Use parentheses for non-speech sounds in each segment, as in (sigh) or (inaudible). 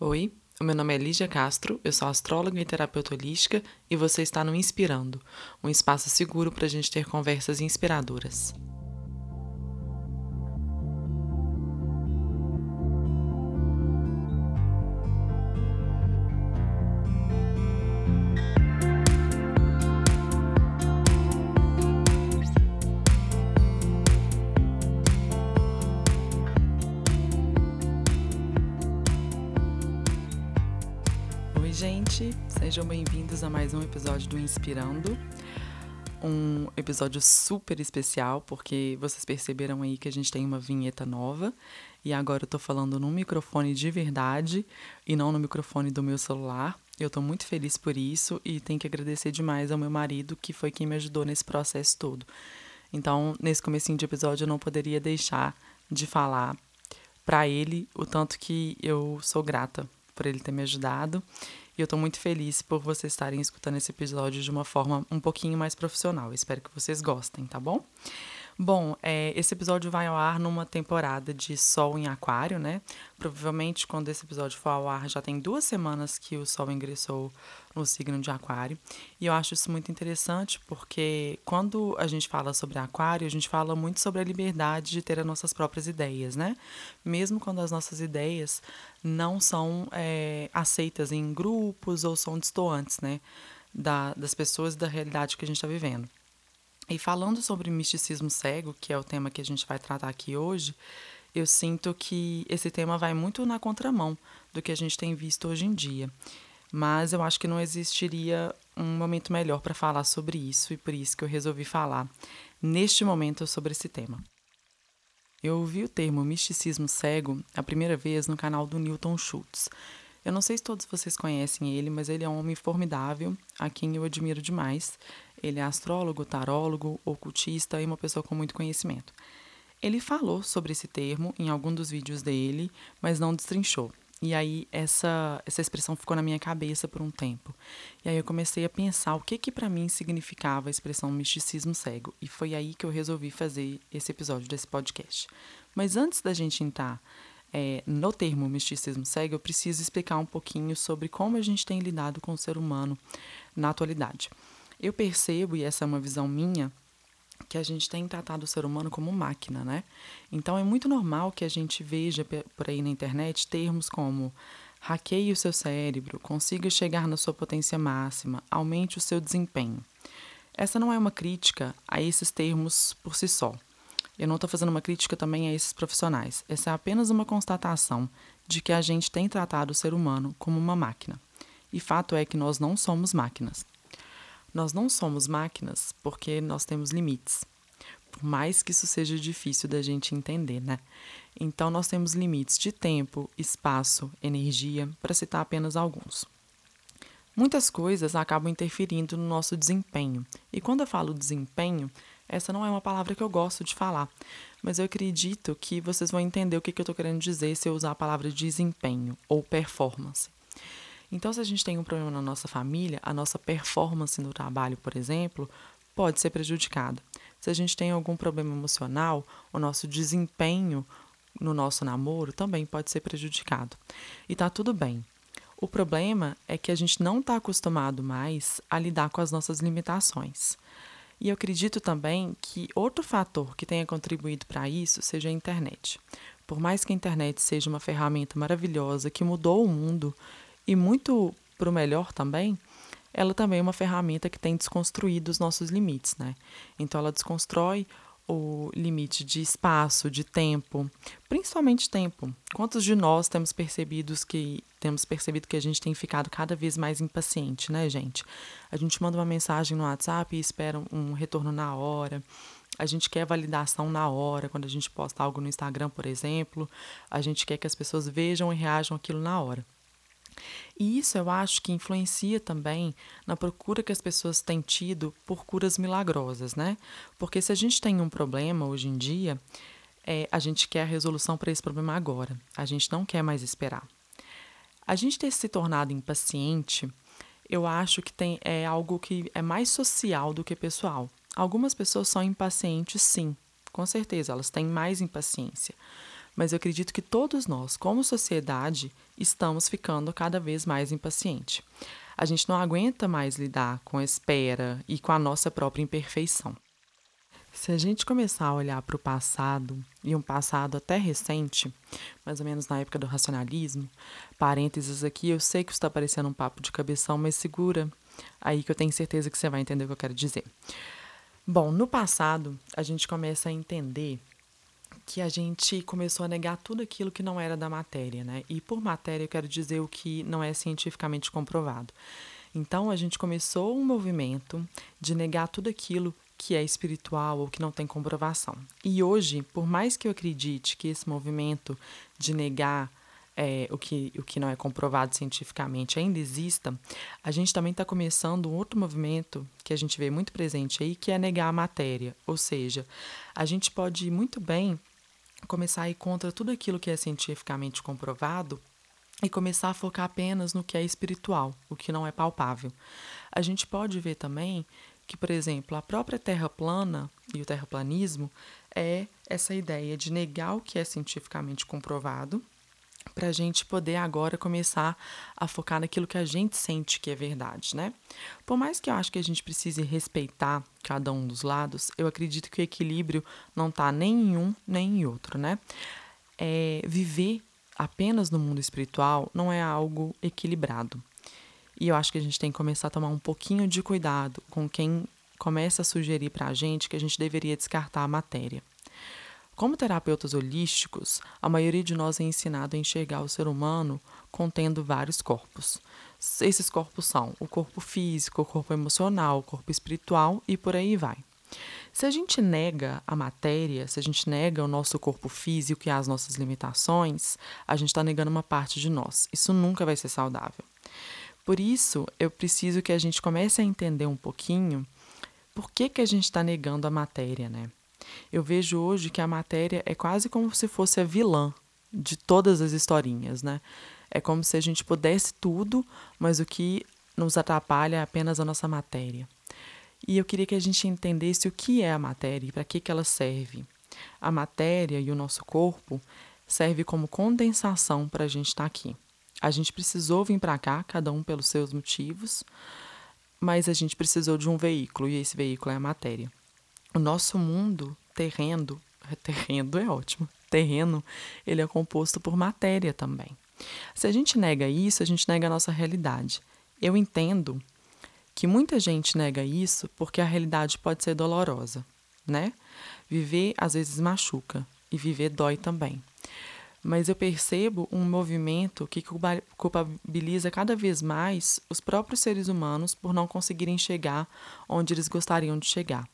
Oi, o meu nome é Lígia Castro, eu sou astróloga e terapeuta holística e você está no Inspirando, um espaço seguro para a gente ter conversas inspiradoras. Episódio do Inspirando. Um episódio super especial, porque vocês perceberam aí que a gente tem uma vinheta nova. E agora eu tô falando num microfone de verdade e não no microfone do meu celular. Eu tô muito feliz por isso e tenho que agradecer demais ao meu marido, que foi quem me ajudou nesse processo todo. Então, nesse comecinho de episódio, eu não poderia deixar de falar para ele o tanto que eu sou grata por ele ter me ajudado e eu estou muito feliz por vocês estarem escutando esse episódio de uma forma um pouquinho mais profissional. espero que vocês gostem, tá bom? Bom, é, esse episódio vai ao ar numa temporada de Sol em Aquário, né? Provavelmente, quando esse episódio for ao ar, já tem duas semanas que o Sol ingressou no signo de Aquário. E eu acho isso muito interessante porque quando a gente fala sobre Aquário, a gente fala muito sobre a liberdade de ter as nossas próprias ideias, né? Mesmo quando as nossas ideias não são é, aceitas em grupos ou são distantes, né? Da, das pessoas e da realidade que a gente está vivendo. E falando sobre misticismo cego, que é o tema que a gente vai tratar aqui hoje, eu sinto que esse tema vai muito na contramão do que a gente tem visto hoje em dia. Mas eu acho que não existiria um momento melhor para falar sobre isso e por isso que eu resolvi falar neste momento sobre esse tema. Eu ouvi o termo misticismo cego a primeira vez no canal do Newton Schultz. Eu não sei se todos vocês conhecem ele, mas ele é um homem formidável, a quem eu admiro demais. Ele é astrólogo, tarólogo, ocultista e uma pessoa com muito conhecimento. Ele falou sobre esse termo em algum dos vídeos dele, mas não destrinchou. E aí essa essa expressão ficou na minha cabeça por um tempo. E aí eu comecei a pensar o que que para mim significava a expressão misticismo cego, e foi aí que eu resolvi fazer esse episódio desse podcast. Mas antes da gente entrar é, no termo misticismo cego, eu preciso explicar um pouquinho sobre como a gente tem lidado com o ser humano na atualidade. Eu percebo, e essa é uma visão minha, que a gente tem tratado o ser humano como máquina, né? Então é muito normal que a gente veja por aí na internet termos como hackeie o seu cérebro, consiga chegar na sua potência máxima, aumente o seu desempenho. Essa não é uma crítica a esses termos por si só. Eu não estou fazendo uma crítica também a esses profissionais. Essa é apenas uma constatação de que a gente tem tratado o ser humano como uma máquina. E fato é que nós não somos máquinas. Nós não somos máquinas porque nós temos limites. Por mais que isso seja difícil da gente entender, né? Então, nós temos limites de tempo, espaço, energia, para citar apenas alguns. Muitas coisas acabam interferindo no nosso desempenho. E quando eu falo desempenho, essa não é uma palavra que eu gosto de falar, mas eu acredito que vocês vão entender o que, eu estou querendo dizer se eu usar a palavra desempenho ou performance. Então, se a gente tem um problema na nossa família, a nossa performance no trabalho, por exemplo, pode ser prejudicada. Se a gente tem algum problema emocional, o nosso desempenho no nosso namoro também pode ser prejudicado. E tá tudo bem. O problema é que a gente não está acostumado mais a lidar com as nossas limitações. E eu acredito também que outro fator que tenha contribuído para isso seja a internet. Por mais que a internet seja uma ferramenta maravilhosa que mudou o mundo, e muito para o melhor também, ela também é uma ferramenta que tem desconstruído os nossos limites, né? Então ela desconstrói o limite de espaço, de tempo, principalmente tempo. Quantos de nós temos percebido que temos percebido que a gente tem ficado cada vez mais impaciente, né, gente? A gente manda uma mensagem no WhatsApp e espera um retorno na hora. A gente quer validação na hora, quando a gente posta algo no Instagram, por exemplo, a gente quer que as pessoas vejam e reajam aquilo na hora. E isso eu acho que influencia também na procura que as pessoas têm tido por curas milagrosas, né? Porque se a gente tem um problema hoje em dia, é, a gente quer a resolução para esse problema agora. A gente não quer mais esperar. A gente ter se tornado impaciente, eu acho que tem, é algo que é mais social do que pessoal. Algumas pessoas são impacientes, sim, com certeza, elas têm mais impaciência. Mas eu acredito que todos nós, como sociedade, estamos ficando cada vez mais impacientes. A gente não aguenta mais lidar com a espera e com a nossa própria imperfeição. Se a gente começar a olhar para o passado, e um passado até recente, mais ou menos na época do racionalismo, parênteses aqui, eu sei que está parecendo um papo de cabeção, mas segura aí que eu tenho certeza que você vai entender o que eu quero dizer. Bom, no passado, a gente começa a entender que a gente começou a negar tudo aquilo que não era da matéria, né? E por matéria eu quero dizer o que não é cientificamente comprovado. Então a gente começou um movimento de negar tudo aquilo que é espiritual ou que não tem comprovação. E hoje, por mais que eu acredite que esse movimento de negar é, o, que, o que não é comprovado cientificamente ainda exista, a gente também está começando um outro movimento que a gente vê muito presente aí, que é negar a matéria. Ou seja, a gente pode muito bem começar a ir contra tudo aquilo que é cientificamente comprovado e começar a focar apenas no que é espiritual, o que não é palpável. A gente pode ver também que, por exemplo, a própria Terra plana e o terraplanismo é essa ideia de negar o que é cientificamente comprovado para a gente poder agora começar a focar naquilo que a gente sente que é verdade, né? Por mais que eu acho que a gente precise respeitar cada um dos lados, eu acredito que o equilíbrio não está nem em um nem em outro, né? É, viver apenas no mundo espiritual não é algo equilibrado. E eu acho que a gente tem que começar a tomar um pouquinho de cuidado com quem começa a sugerir para a gente que a gente deveria descartar a matéria. Como terapeutas holísticos, a maioria de nós é ensinado a enxergar o ser humano contendo vários corpos. Esses corpos são o corpo físico, o corpo emocional, o corpo espiritual e por aí vai. Se a gente nega a matéria, se a gente nega o nosso corpo físico e as nossas limitações, a gente está negando uma parte de nós. Isso nunca vai ser saudável. Por isso, eu preciso que a gente comece a entender um pouquinho por que, que a gente está negando a matéria, né? Eu vejo hoje que a matéria é quase como se fosse a vilã de todas as historinhas, né? É como se a gente pudesse tudo, mas o que nos atrapalha é apenas a nossa matéria. E eu queria que a gente entendesse o que é a matéria e para que, que ela serve. A matéria e o nosso corpo serve como condensação para a gente estar tá aqui. A gente precisou vir para cá, cada um pelos seus motivos, mas a gente precisou de um veículo e esse veículo é a matéria. O nosso mundo terreno, terreno é ótimo, terreno, ele é composto por matéria também. Se a gente nega isso, a gente nega a nossa realidade. Eu entendo que muita gente nega isso porque a realidade pode ser dolorosa, né? Viver às vezes machuca e viver dói também mas eu percebo um movimento que culpabiliza cada vez mais os próprios seres humanos por não conseguirem chegar onde eles gostariam de chegar.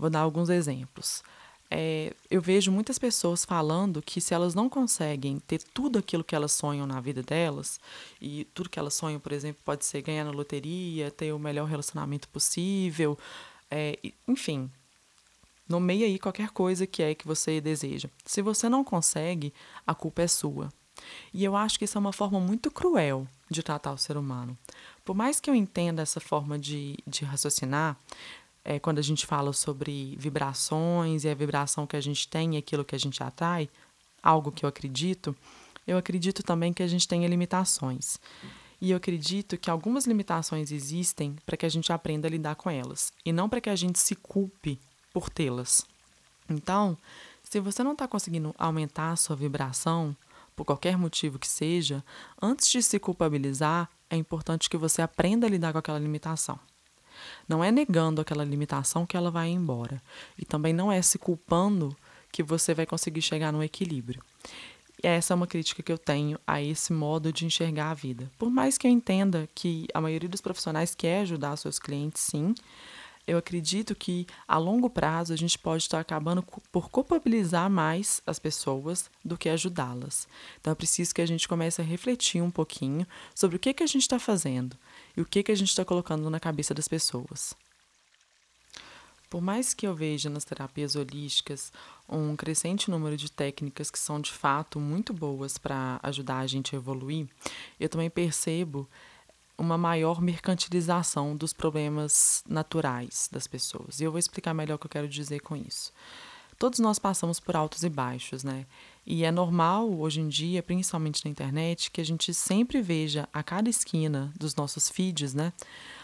Vou dar alguns exemplos. É, eu vejo muitas pessoas falando que se elas não conseguem ter tudo aquilo que elas sonham na vida delas, e tudo que elas sonham, por exemplo, pode ser ganhar na loteria, ter o melhor relacionamento possível, é, enfim, Nomeie aí qualquer coisa que é que você deseja. Se você não consegue, a culpa é sua. E eu acho que isso é uma forma muito cruel de tratar o ser humano. Por mais que eu entenda essa forma de, de raciocinar, é, quando a gente fala sobre vibrações e a vibração que a gente tem e aquilo que a gente atrai, algo que eu acredito, eu acredito também que a gente tenha limitações. E eu acredito que algumas limitações existem para que a gente aprenda a lidar com elas, e não para que a gente se culpe por tê-las. Então, se você não está conseguindo aumentar a sua vibração, por qualquer motivo que seja, antes de se culpabilizar, é importante que você aprenda a lidar com aquela limitação. Não é negando aquela limitação que ela vai embora. E também não é se culpando que você vai conseguir chegar no equilíbrio. E essa é uma crítica que eu tenho a esse modo de enxergar a vida. Por mais que eu entenda que a maioria dos profissionais quer ajudar seus clientes, sim, eu acredito que a longo prazo a gente pode estar acabando por culpabilizar mais as pessoas do que ajudá-las. Então é preciso que a gente comece a refletir um pouquinho sobre o que, que a gente está fazendo e o que, que a gente está colocando na cabeça das pessoas. Por mais que eu veja nas terapias holísticas um crescente número de técnicas que são de fato muito boas para ajudar a gente a evoluir, eu também percebo uma maior mercantilização dos problemas naturais das pessoas. E eu vou explicar melhor o que eu quero dizer com isso. todos nós passamos por altos e baixos, né? E é normal hoje em dia, principalmente na internet, que a gente sempre veja a cada esquina dos nossos feeds, né?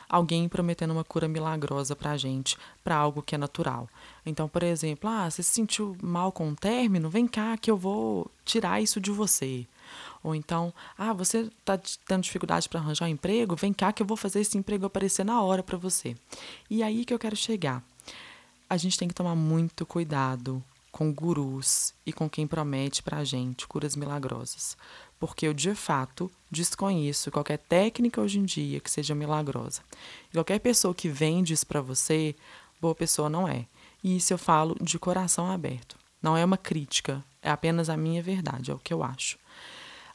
Alguém prometendo uma cura milagrosa pra gente, para algo que é natural. Então, por exemplo, ah, você se sentiu mal com o término? Vem cá que eu vou tirar isso de você. Ou então, ah, você está tendo dificuldade para arranjar um emprego? Vem cá que eu vou fazer esse emprego aparecer na hora para você. E aí que eu quero chegar. A gente tem que tomar muito cuidado com gurus e com quem promete para a gente curas milagrosas. Porque eu, de fato, desconheço qualquer técnica hoje em dia que seja milagrosa. E qualquer pessoa que vende isso para você, boa pessoa não é. E isso eu falo de coração aberto. Não é uma crítica, é apenas a minha verdade, é o que eu acho.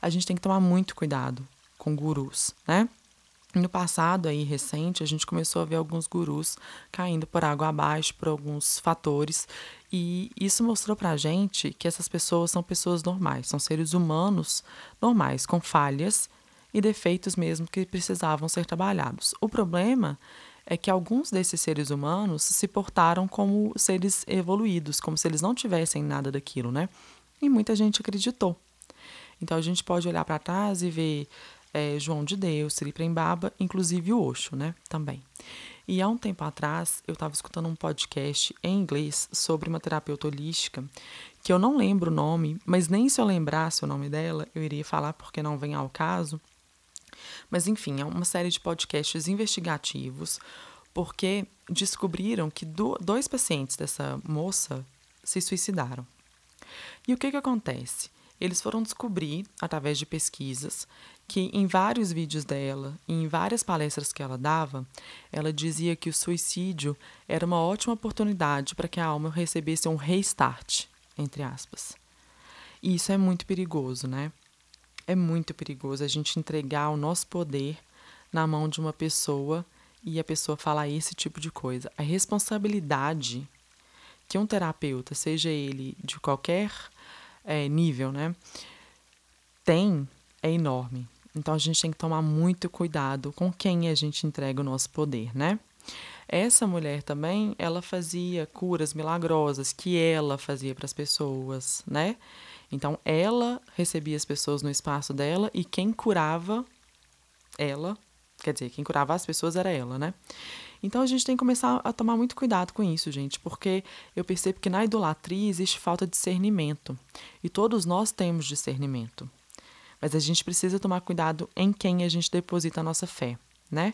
A gente tem que tomar muito cuidado com gurus, né? No passado aí recente, a gente começou a ver alguns gurus caindo por água abaixo por alguns fatores, e isso mostrou pra gente que essas pessoas são pessoas normais, são seres humanos normais, com falhas e defeitos mesmo que precisavam ser trabalhados. O problema é que alguns desses seres humanos se portaram como seres evoluídos, como se eles não tivessem nada daquilo, né? E muita gente acreditou. Então a gente pode olhar para trás e ver é, João de Deus, Sri Prembaba, inclusive o Osho, né? Também. E há um tempo atrás, eu estava escutando um podcast em inglês sobre uma terapeuta holística, que eu não lembro o nome, mas nem se eu lembrasse o nome dela, eu iria falar porque não vem ao caso. Mas enfim, é uma série de podcasts investigativos, porque descobriram que do, dois pacientes dessa moça se suicidaram. E o que, que acontece? Eles foram descobrir, através de pesquisas, que em vários vídeos dela e em várias palestras que ela dava, ela dizia que o suicídio era uma ótima oportunidade para que a alma recebesse um restart, entre aspas. E isso é muito perigoso, né? É muito perigoso a gente entregar o nosso poder na mão de uma pessoa e a pessoa falar esse tipo de coisa. A responsabilidade que um terapeuta, seja ele de qualquer é, nível, né, tem é enorme. Então a gente tem que tomar muito cuidado com quem a gente entrega o nosso poder, né? Essa mulher também, ela fazia curas milagrosas que ela fazia para as pessoas, né? Então ela recebia as pessoas no espaço dela e quem curava ela, quer dizer, quem curava as pessoas era ela, né? Então a gente tem que começar a tomar muito cuidado com isso, gente, porque eu percebo que na idolatria existe falta de discernimento. E todos nós temos discernimento. Mas a gente precisa tomar cuidado em quem a gente deposita a nossa fé, né?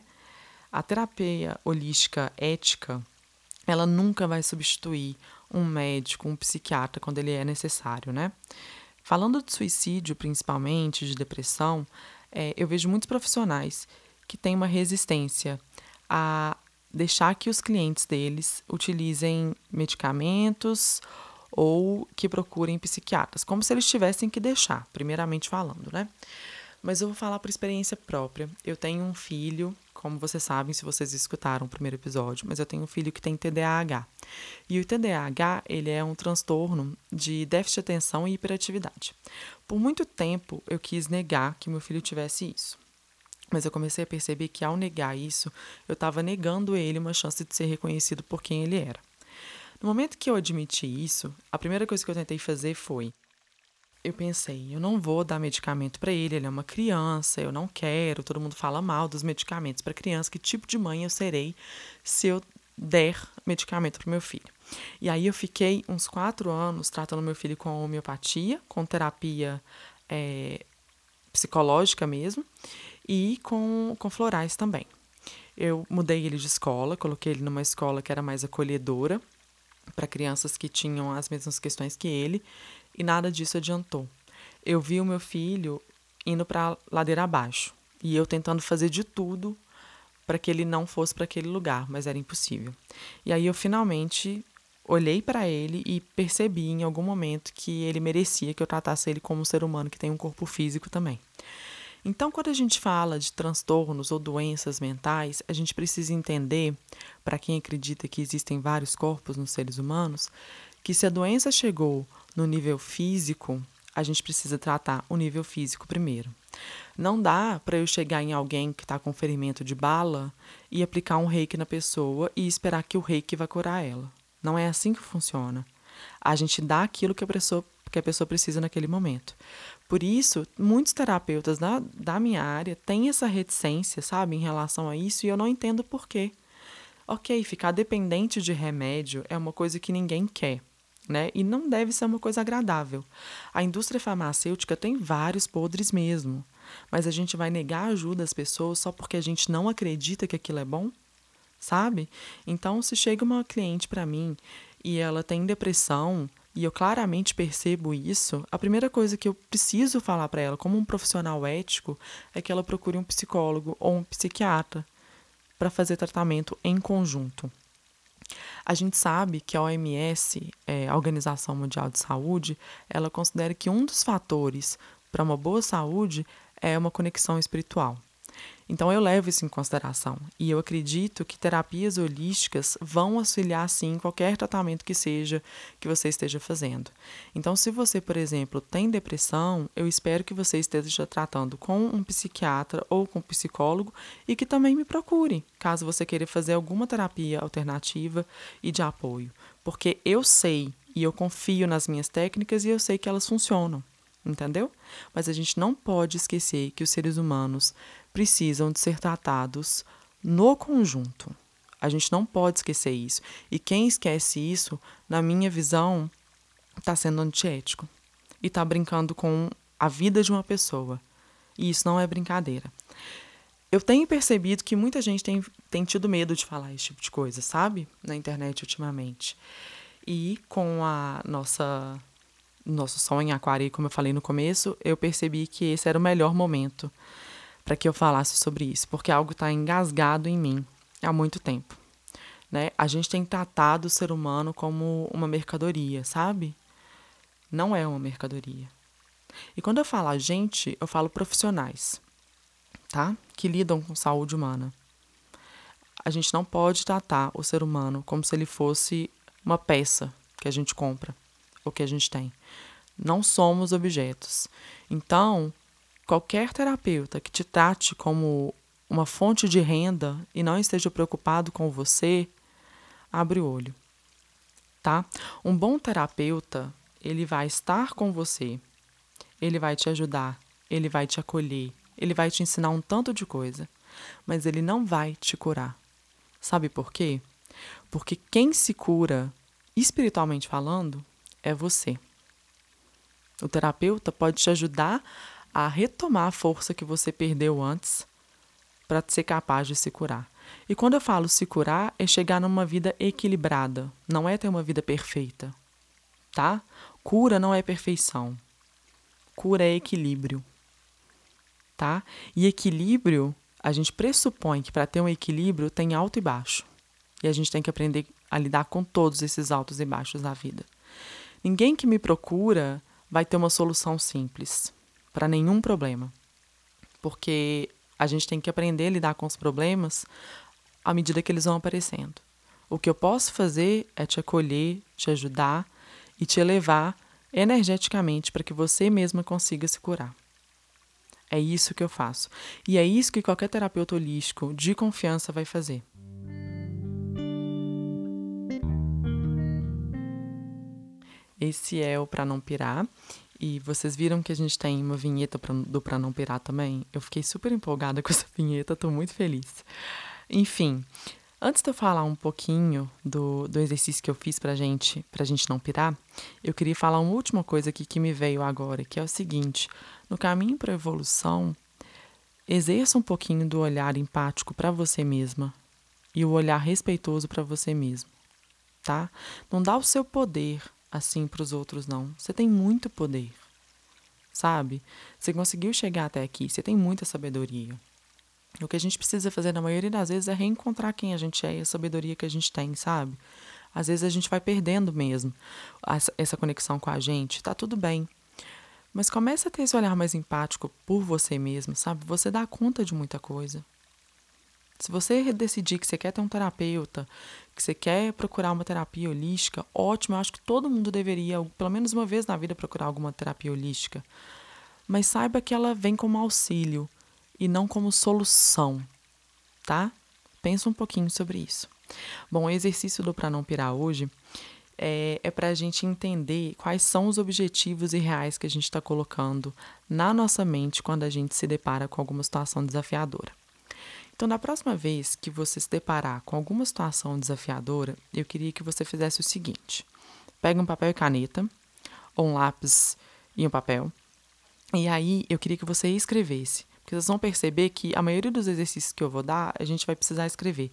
A terapia holística ética, ela nunca vai substituir um médico, um psiquiatra quando ele é necessário, né? Falando de suicídio, principalmente, de depressão, é, eu vejo muitos profissionais que têm uma resistência a deixar que os clientes deles utilizem medicamentos ou que procurem psiquiatras, como se eles tivessem que deixar, primeiramente falando, né? Mas eu vou falar por experiência própria. Eu tenho um filho, como vocês sabem, se vocês escutaram o primeiro episódio, mas eu tenho um filho que tem TDAH. E o TDAH, ele é um transtorno de déficit de atenção e hiperatividade. Por muito tempo eu quis negar que meu filho tivesse isso. Mas eu comecei a perceber que ao negar isso, eu estava negando ele uma chance de ser reconhecido por quem ele era. No momento que eu admiti isso, a primeira coisa que eu tentei fazer foi eu pensei, eu não vou dar medicamento para ele, ele é uma criança, eu não quero, todo mundo fala mal dos medicamentos para criança, que tipo de mãe eu serei se eu der medicamento para meu filho? E aí eu fiquei uns quatro anos tratando meu filho com homeopatia, com terapia é, psicológica mesmo, e com, com florais também. Eu mudei ele de escola, coloquei ele numa escola que era mais acolhedora, para crianças que tinham as mesmas questões que ele, e nada disso adiantou. Eu vi o meu filho indo para ladeira abaixo e eu tentando fazer de tudo para que ele não fosse para aquele lugar, mas era impossível. E aí eu finalmente olhei para ele e percebi em algum momento que ele merecia que eu tratasse ele como um ser humano que tem um corpo físico também. Então, quando a gente fala de transtornos ou doenças mentais, a gente precisa entender, para quem acredita que existem vários corpos nos seres humanos, que se a doença chegou no nível físico, a gente precisa tratar o nível físico primeiro. Não dá para eu chegar em alguém que está com ferimento de bala e aplicar um reiki na pessoa e esperar que o reiki vai curar ela. Não é assim que funciona. A gente dá aquilo que a pessoa, que a pessoa precisa naquele momento. Por isso, muitos terapeutas da, da minha área têm essa reticência, sabe, em relação a isso, e eu não entendo por quê. Ok, ficar dependente de remédio é uma coisa que ninguém quer, né? E não deve ser uma coisa agradável. A indústria farmacêutica tem vários podres mesmo, mas a gente vai negar ajuda às pessoas só porque a gente não acredita que aquilo é bom? Sabe? Então, se chega uma cliente para mim e ela tem depressão, e eu claramente percebo isso, a primeira coisa que eu preciso falar para ela, como um profissional ético, é que ela procure um psicólogo ou um psiquiatra para fazer tratamento em conjunto. A gente sabe que a OMS, é, a Organização Mundial de Saúde, ela considera que um dos fatores para uma boa saúde é uma conexão espiritual. Então eu levo isso em consideração. E eu acredito que terapias holísticas vão auxiliar sim qualquer tratamento que seja que você esteja fazendo. Então se você, por exemplo, tem depressão, eu espero que você esteja tratando com um psiquiatra ou com um psicólogo e que também me procure, caso você queira fazer alguma terapia alternativa e de apoio, porque eu sei e eu confio nas minhas técnicas e eu sei que elas funcionam entendeu? Mas a gente não pode esquecer que os seres humanos precisam de ser tratados no conjunto. A gente não pode esquecer isso. E quem esquece isso, na minha visão, está sendo antiético e está brincando com a vida de uma pessoa. E isso não é brincadeira. Eu tenho percebido que muita gente tem, tem tido medo de falar esse tipo de coisa, sabe? Na internet ultimamente. E com a nossa nosso sonho em aquário, como eu falei no começo, eu percebi que esse era o melhor momento para que eu falasse sobre isso, porque algo está engasgado em mim há muito tempo. Né? A gente tem tratado o ser humano como uma mercadoria, sabe? Não é uma mercadoria. E quando eu falo a gente, eu falo profissionais, tá? Que lidam com saúde humana. A gente não pode tratar o ser humano como se ele fosse uma peça que a gente compra ou que a gente tem. Não somos objetos. Então, Qualquer terapeuta que te trate como uma fonte de renda e não esteja preocupado com você, abre o olho, tá? Um bom terapeuta, ele vai estar com você, ele vai te ajudar, ele vai te acolher, ele vai te ensinar um tanto de coisa, mas ele não vai te curar. Sabe por quê? Porque quem se cura, espiritualmente falando, é você. O terapeuta pode te ajudar a retomar a força que você perdeu antes para ser capaz de se curar. E quando eu falo se curar, é chegar numa vida equilibrada, não é ter uma vida perfeita, tá? Cura não é perfeição. Cura é equilíbrio, tá? E equilíbrio, a gente pressupõe que para ter um equilíbrio tem alto e baixo. E a gente tem que aprender a lidar com todos esses altos e baixos da vida. Ninguém que me procura vai ter uma solução simples para nenhum problema. Porque a gente tem que aprender a lidar com os problemas à medida que eles vão aparecendo. O que eu posso fazer é te acolher, te ajudar e te elevar energeticamente para que você mesma consiga se curar. É isso que eu faço. E é isso que qualquer terapeuta holístico de confiança vai fazer. Esse é o Para Não Pirar. E vocês viram que a gente tem uma vinheta pra, do Pra Não Pirar também? Eu fiquei super empolgada (laughs) com essa vinheta, tô muito feliz. Enfim, antes de eu falar um pouquinho do, do exercício que eu fiz pra gente, pra gente não pirar, eu queria falar uma última coisa aqui que me veio agora, que é o seguinte: no caminho para evolução, exerça um pouquinho do olhar empático para você mesma e o olhar respeitoso para você mesmo, tá? Não dá o seu poder assim para os outros, não. Você tem muito poder, sabe? Você conseguiu chegar até aqui, você tem muita sabedoria. O que a gente precisa fazer na maioria das vezes é reencontrar quem a gente é e a sabedoria que a gente tem, sabe? Às vezes a gente vai perdendo mesmo essa conexão com a gente, tá tudo bem. Mas comece a ter esse olhar mais empático por você mesmo, sabe? Você dá conta de muita coisa. Se você decidir que você quer ter um terapeuta, que você quer procurar uma terapia holística, ótimo, eu acho que todo mundo deveria, pelo menos uma vez na vida, procurar alguma terapia holística. Mas saiba que ela vem como auxílio e não como solução, tá? Pensa um pouquinho sobre isso. Bom, o exercício do Pra Não Pirar hoje, é, é para a gente entender quais são os objetivos e reais que a gente está colocando na nossa mente quando a gente se depara com alguma situação desafiadora. Então, na próxima vez que você se deparar com alguma situação desafiadora, eu queria que você fizesse o seguinte: pegue um papel e caneta, ou um lápis e um papel, e aí eu queria que você escrevesse. Porque vocês vão perceber que a maioria dos exercícios que eu vou dar, a gente vai precisar escrever.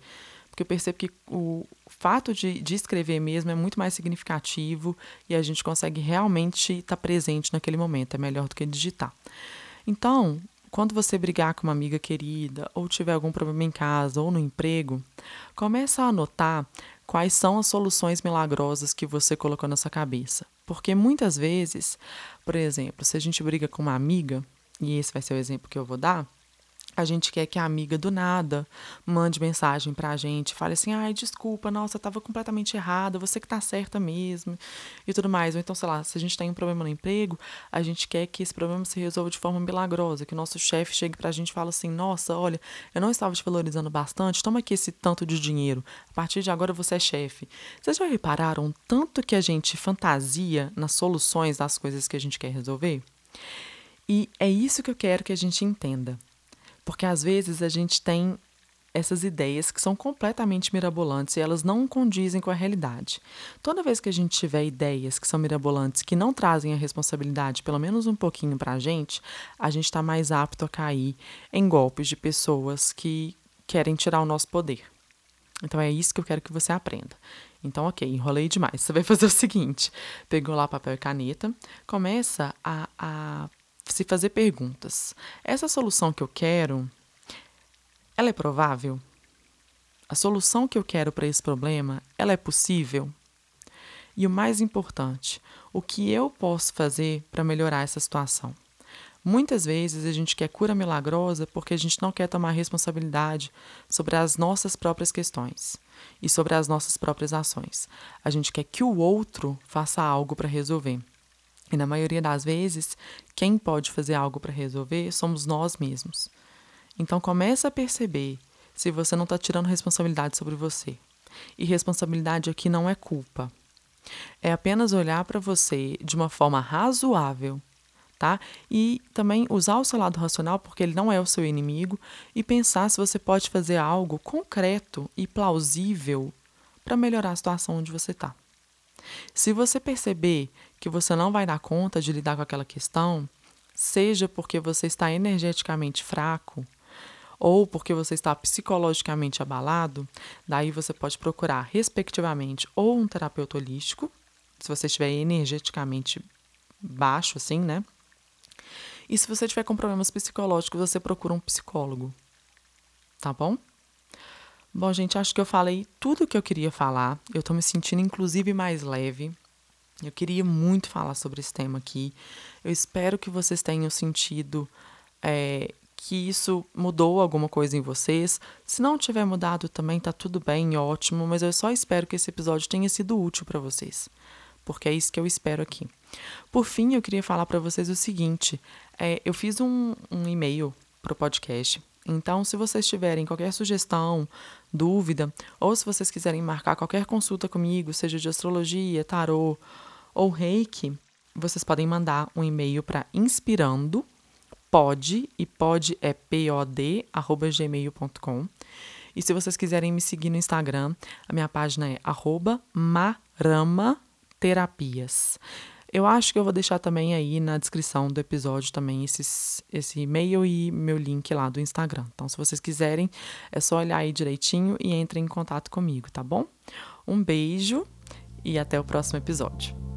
Porque eu percebo que o fato de, de escrever mesmo é muito mais significativo e a gente consegue realmente estar tá presente naquele momento. É melhor do que digitar. Então, quando você brigar com uma amiga querida, ou tiver algum problema em casa ou no emprego, começa a anotar quais são as soluções milagrosas que você colocou na sua cabeça. Porque muitas vezes, por exemplo, se a gente briga com uma amiga, e esse vai ser o exemplo que eu vou dar, a gente quer que a amiga do nada mande mensagem pra gente, fale assim: ai, desculpa, nossa, eu tava completamente errada, você que tá certa mesmo, e tudo mais. Ou então, sei lá, se a gente tem um problema no emprego, a gente quer que esse problema se resolva de forma milagrosa, que o nosso chefe chegue pra gente e fale assim: nossa, olha, eu não estava te valorizando bastante, toma aqui esse tanto de dinheiro, a partir de agora você é chefe. Vocês já repararam tanto que a gente fantasia nas soluções das coisas que a gente quer resolver? E é isso que eu quero que a gente entenda. Porque às vezes a gente tem essas ideias que são completamente mirabolantes e elas não condizem com a realidade. Toda vez que a gente tiver ideias que são mirabolantes, que não trazem a responsabilidade, pelo menos um pouquinho para a gente, a gente está mais apto a cair em golpes de pessoas que querem tirar o nosso poder. Então é isso que eu quero que você aprenda. Então, ok, enrolei demais. Você vai (laughs) fazer o seguinte: pegou lá papel e caneta, começa a, a se fazer perguntas. Essa solução que eu quero, ela é provável? A solução que eu quero para esse problema, ela é possível? E o mais importante, o que eu posso fazer para melhorar essa situação? Muitas vezes a gente quer cura milagrosa porque a gente não quer tomar responsabilidade sobre as nossas próprias questões e sobre as nossas próprias ações. A gente quer que o outro faça algo para resolver. E na maioria das vezes, quem pode fazer algo para resolver somos nós mesmos. Então começa a perceber se você não está tirando responsabilidade sobre você. E responsabilidade aqui não é culpa. É apenas olhar para você de uma forma razoável, tá? E também usar o seu lado racional, porque ele não é o seu inimigo, e pensar se você pode fazer algo concreto e plausível para melhorar a situação onde você está. Se você perceber que você não vai dar conta de lidar com aquela questão, seja porque você está energeticamente fraco ou porque você está psicologicamente abalado, daí você pode procurar, respectivamente, ou um terapeuta holístico, se você estiver energeticamente baixo, assim, né? E se você tiver com problemas psicológicos, você procura um psicólogo. Tá bom? Bom, gente, acho que eu falei tudo o que eu queria falar. Eu tô me sentindo, inclusive, mais leve. Eu queria muito falar sobre esse tema aqui. Eu espero que vocês tenham sentido é, que isso mudou alguma coisa em vocês. Se não tiver mudado também, tá tudo bem, ótimo. Mas eu só espero que esse episódio tenha sido útil para vocês. Porque é isso que eu espero aqui. Por fim, eu queria falar para vocês o seguinte: é, eu fiz um, um e-mail pro podcast então, se vocês tiverem qualquer sugestão, dúvida, ou se vocês quiserem marcar qualquer consulta comigo, seja de astrologia, tarô ou reiki, vocês podem mandar um e-mail para inspirando pode e pode é pod arroba gmail.com e se vocês quiserem me seguir no Instagram, a minha página é arroba marama terapias. Eu acho que eu vou deixar também aí na descrição do episódio também esses, esse e-mail e meu link lá do Instagram. Então, se vocês quiserem, é só olhar aí direitinho e entrem em contato comigo, tá bom? Um beijo e até o próximo episódio.